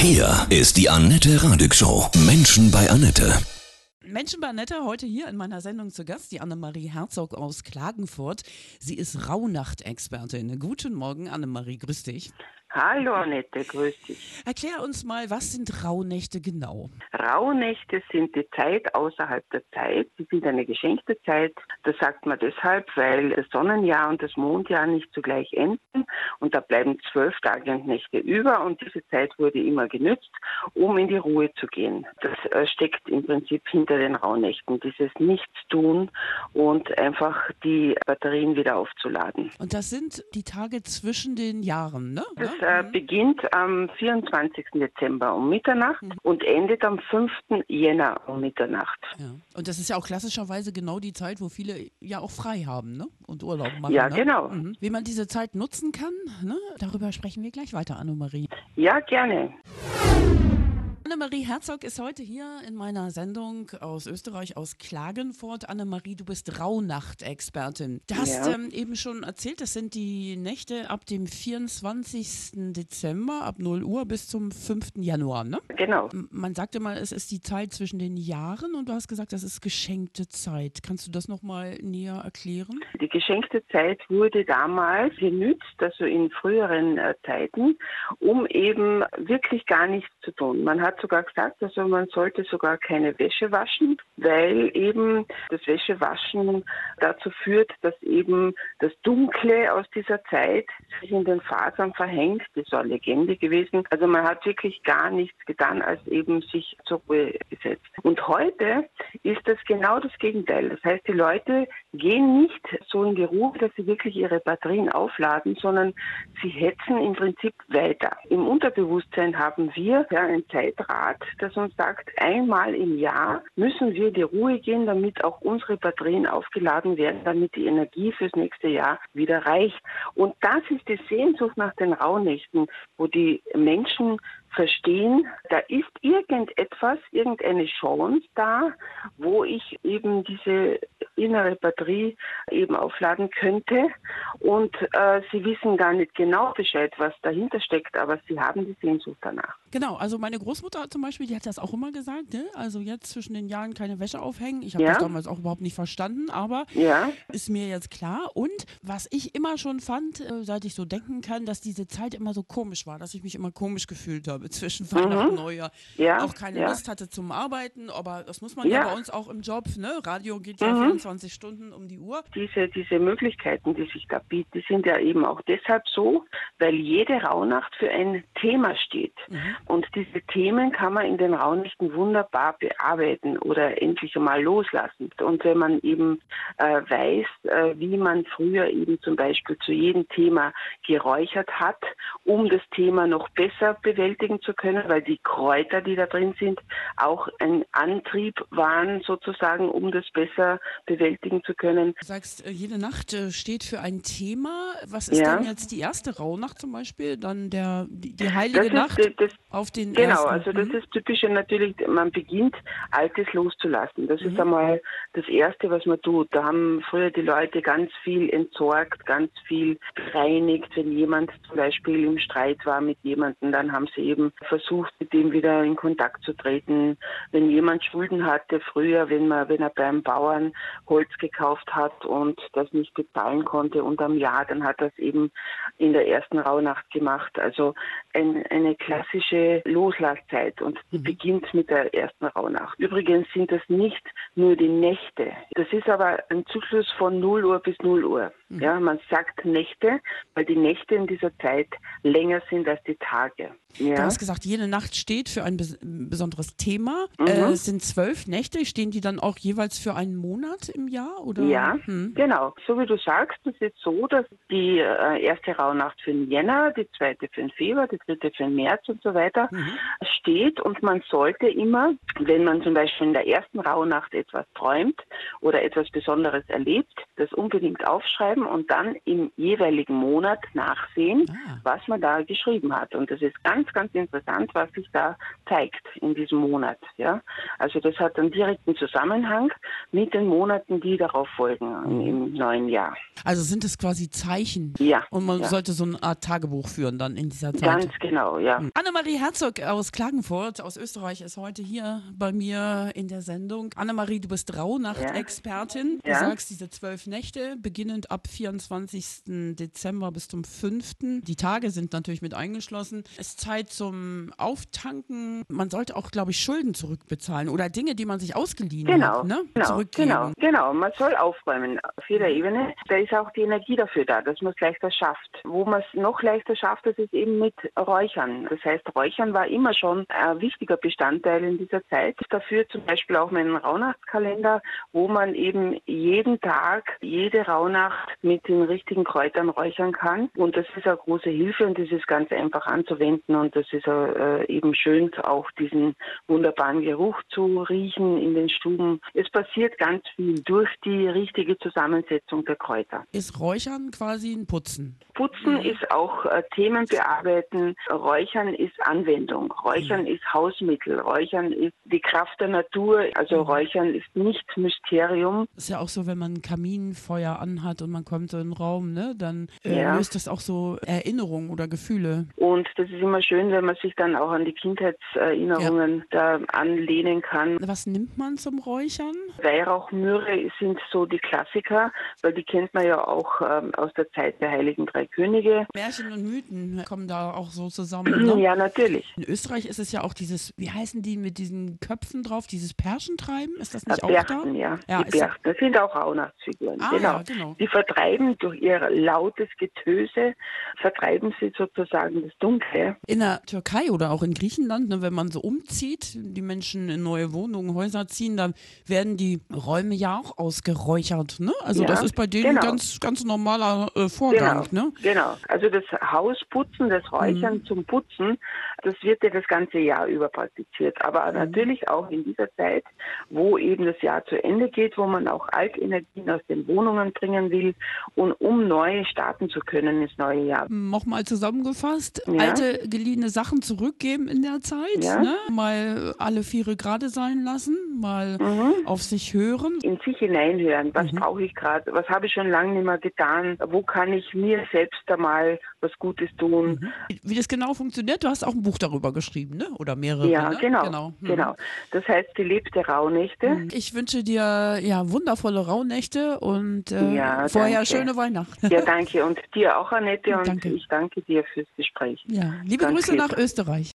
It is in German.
Hier ist die Annette Radig Show. Menschen bei Annette. Menschen bei Annette heute hier in meiner Sendung zu Gast, die Annemarie Herzog aus Klagenfurt. Sie ist Rauhnacht-Expertin. Guten Morgen, Annemarie, grüß dich. Hallo Annette, grüß dich. Erklär uns mal, was sind Rauhnächte genau? Rauhnächte sind die Zeit außerhalb der Zeit. Sie sind eine geschenkte Zeit. Das sagt man deshalb, weil das Sonnenjahr und das Mondjahr nicht zugleich enden und da bleiben zwölf Tage und Nächte über und diese Zeit wurde immer genützt, um in die Ruhe zu gehen. Das äh, steckt im Prinzip hinter den Rauhnächten, dieses Nichtstun und einfach die Batterien wieder aufzuladen. Und das sind die Tage zwischen den Jahren, ne? Das äh, beginnt am 24. Dezember um Mitternacht mhm. und endet am 5. Jänner um Mitternacht. Ja. Und das ist ja auch klassischerweise genau die Zeit, wo viele ja auch frei haben ne? und Urlaub machen. Ja, ne? genau. Mhm. Wie man diese Zeit nutzen kann, ne? darüber sprechen wir gleich weiter, Annemarie. Ja, gerne. Annemarie Herzog ist heute hier in meiner Sendung aus Österreich, aus Klagenfurt. Annemarie, du bist Rauhnacht-Expertin. Du hast ja. ähm, eben schon erzählt, das sind die Nächte ab dem 24. Dezember, ab 0 Uhr bis zum 5. Januar, ne? Genau. Man sagte mal, es ist die Zeit zwischen den Jahren und du hast gesagt, das ist geschenkte Zeit. Kannst du das nochmal näher erklären? Die geschenkte Zeit wurde damals genützt, also in früheren äh, Zeiten, um eben wirklich gar nichts zu tun. Man hat sogar gesagt, also man sollte sogar keine Wäsche waschen, weil eben das Wäschewaschen dazu führt, dass eben das Dunkle aus dieser Zeit sich in den Fasern verhängt. Das ist eine Legende gewesen. Also man hat wirklich gar nichts getan, als eben sich zur Ruhe gesetzt. Und heute ist das genau das Gegenteil. Das heißt, die Leute gehen nicht so in die Ruhe, dass sie wirklich ihre Batterien aufladen, sondern sie hetzen im Prinzip weiter. Im Unterbewusstsein haben wir ja ein Zeitraum, Rat, das uns sagt, einmal im Jahr müssen wir die Ruhe gehen, damit auch unsere Batterien aufgeladen werden, damit die Energie fürs nächste Jahr wieder reicht. Und das ist die Sehnsucht nach den Rauhnächten, wo die Menschen verstehen, da ist irgendetwas, irgendeine Chance da, wo ich eben diese innere Batterie eben aufladen könnte. Und äh, sie wissen gar nicht genau Bescheid, was dahinter steckt, aber sie haben die Sehnsucht danach. Genau, also meine Großmutter zum Beispiel, die hat das auch immer gesagt, ne? also jetzt zwischen den Jahren keine Wäsche aufhängen. Ich habe Ja. das damals auch überhaupt nicht verstanden, aber Ja, ist mir jetzt klar. Und was ich immer schon fand, äh, seit ich so denken kann, dass diese Zeit immer so komisch war, dass ich mich immer komisch gefühlt habe zwischen Weihnachten und Neujahr. Mhm. ja, Auch keine ja. Lust hatte zum Arbeiten, aber das muss man ja. Mhm. bei uns auch im Job. Ne? Radio geht ja 24 Stunden um die Uhr. Diese, diese Möglichkeiten, die sich da bieten, die sind ja eben auch deshalb so, weil jede Rauhnacht für ein Thema steht. Und diese Themen kann man in den Rauhnächten wunderbar bearbeiten oder endlich einmal loslassen. Und wenn man eben äh, weiß, äh, wie man früher eben zum Beispiel zu jedem Thema geräuchert hat, um das Thema noch besser bewältigen zu können, weil die Kräuter, die da drin sind, auch ein Antrieb waren sozusagen, um das besser bewältigen zu können. Du sagst, äh, jede Nacht äh, steht für ein Thema. Was ist Ja. denn jetzt die erste Rauhnacht zum Beispiel? Dann der, die, die heilige ist, Nacht das, auf den Genau, ersten. also das Mhm. ist typische natürlich, man beginnt Altes loszulassen. Das Mhm. ist einmal das Erste, was man tut. Da haben früher die Leute ganz viel entsorgt, ganz viel bereinigt. Wenn jemand zum Beispiel im Streit war mit jemandem, dann haben sie eben versucht, mit dem wieder in Kontakt zu treten. Wenn jemand Schulden hatte früher, wenn man, wenn er beim Bauern Holz gekauft hat und das nicht bezahlen konnte unterm Jahr, dann hat er es eben in der ersten Rauhnacht gemacht. Also ein, eine klassische Loslasszeit und die beginnt mit der ersten Rauhnacht. Übrigens sind das nicht nur die Nächte. Das ist aber ein Zyklus von 0 Uhr bis 0 Uhr. Ja, man sagt Nächte, weil die Nächte in dieser Zeit länger sind als die Tage. Du Ja. hast gesagt, jede Nacht steht für ein bes besonderes Thema. Mhm. Äh, es sind zwölf Nächte. Stehen die dann auch jeweils für einen Monat im Jahr? Oder? Ja, Hm. genau. So wie du sagst, es ist so, dass die äh, erste Rauhnacht für den Jänner, die zweite für den Februar, die dritte für den März und so weiter steht und man sollte immer, wenn man zum Beispiel in der ersten Rauhnacht etwas träumt oder etwas Besonderes erlebt, das unbedingt aufschreiben aufschreiben und dann im jeweiligen Monat nachsehen, Ah. was man da geschrieben hat. Und das ist ganz, ganz interessant, was sich da zeigt in diesem Monat. Ja? Also das hat einen direkten Zusammenhang mit den Monaten, die darauf folgen im, im neuen Jahr. Also sind es quasi Zeichen. Ja. Und man ja. sollte so eine Art Tagebuch führen dann in dieser Zeit. Ganz genau, ja. Annemarie Herzog aus Klagenfurt, aus Österreich, ist heute hier bei mir in der Sendung. Annemarie, du bist Rauhnacht-Expertin. Du Ja. sagst, diese zwölf Nächte, beginnend ab 24. Dezember bis zum 5. Die Tage sind natürlich mit eingeschlossen. Es Zeit zum Auftanken. Man sollte auch, glaube ich, Schulden zurückbezahlen oder Dinge, die man sich ausgeliehen Genau, hat, ne? genau, zurückgeben. genau, genau. Man soll aufräumen auf jeder Ebene. Da ist auch die Energie dafür da, dass man es leichter schafft. Wo man es noch leichter schafft, das ist eben mit Räuchern. Das heißt, Räuchern war immer schon ein wichtiger Bestandteil in dieser Zeit. Dafür zum Beispiel auch meinen Rauhnachtskalender, wo man eben jeden Tag, jede Rauhnacht mit den richtigen Kräutern räuchern kann. Und das ist eine große Hilfe und das ist ganz einfach anzuwenden und das ist äh, eben schön, auch diesen wunderbaren Geruch zu riechen in den Stuben. Es passiert ganz viel durch die richtige Zusammensetzung der Kräuter. Ist Räuchern quasi ein Putzen? Putzen ist auch äh, Themen bearbeiten. Räuchern ist Anwendung. Räuchern ist Hausmittel. Räuchern ist die Kraft der Natur. Also Räuchern ist nicht Mysterium. Ist ja auch so, wenn man ein Kaminfeuer anhat und man kommt so in den Raum, ne, dann äh, Ja. löst das auch so Erinnerungen oder Gefühle. Und das ist immer schön, wenn man sich dann auch an die Kindheitserinnerungen da anlehnen kann. Was nimmt man zum Räuchern? Weihrauch, Myrrhe sind so die Klassiker, weil die kennt man ja auch ähm, aus der Zeit der Heiligen Drei Könige. Märchen und Mythen kommen da auch so zusammen. Ne? Ja, natürlich. In Österreich ist es ja auch dieses, wie heißen die mit diesen Köpfen drauf, dieses Perschentreiben? Ist das nicht auch Berchten, da? ja. Ja, die Berchten, das sind auch Rauhnachtsfiguren. Ah, genau. ja, genau. Die vertreiben durch ihr lautes Getöse, vertreiben sie sozusagen das Dunkle. In der Türkei oder auch in Griechenland, ne, wenn man so umzieht, die Menschen in neue Wohnungen, Häuser ziehen, dann werden die Räume ja auch ausgeräuchert. Ne? Also Ja, das ist bei denen genau. ganz, ganz normaler äh, Vorgang. Genau, Ne? genau. Also das Hausputzen, das Räuchern Mhm. zum Putzen, das wird ja das ganze Jahr über praktiziert. Mhm. Aber natürlich auch in dieser Zeit, wo eben das Jahr zu Ende geht, wo man auch Altenergien aus den Wohnungen bringen will und um neu starten zu können ins neue Jahr. Nochmal zusammengefasst, Ja. alte geliehene Sachen zurückgeben in der Zeit, Ja. ne? mal alle Viere gerade sein lassen, mal Mhm. auf sich hören. in sich hineinhören. Was Mhm. brauche ich gerade? Was habe ich schon lange nicht mehr getan? Wo kann ich mir selbst einmal was Gutes tun? Wie das genau funktioniert, du hast auch ein Buch darüber geschrieben, ne? oder mehrere. Ja, ne? genau. genau. Mhm. genau. Das heißt, gelebte Rauhnächte. Ich wünsche dir ja wundervolle Rauhnächte und äh, Ja, vorher danke. schöne Weihnachten. Ja, danke. Und dir auch, Annette. Und Danke. ich danke dir fürs Gespräch. Ja, liebe Ganz Grüße nach Österreich.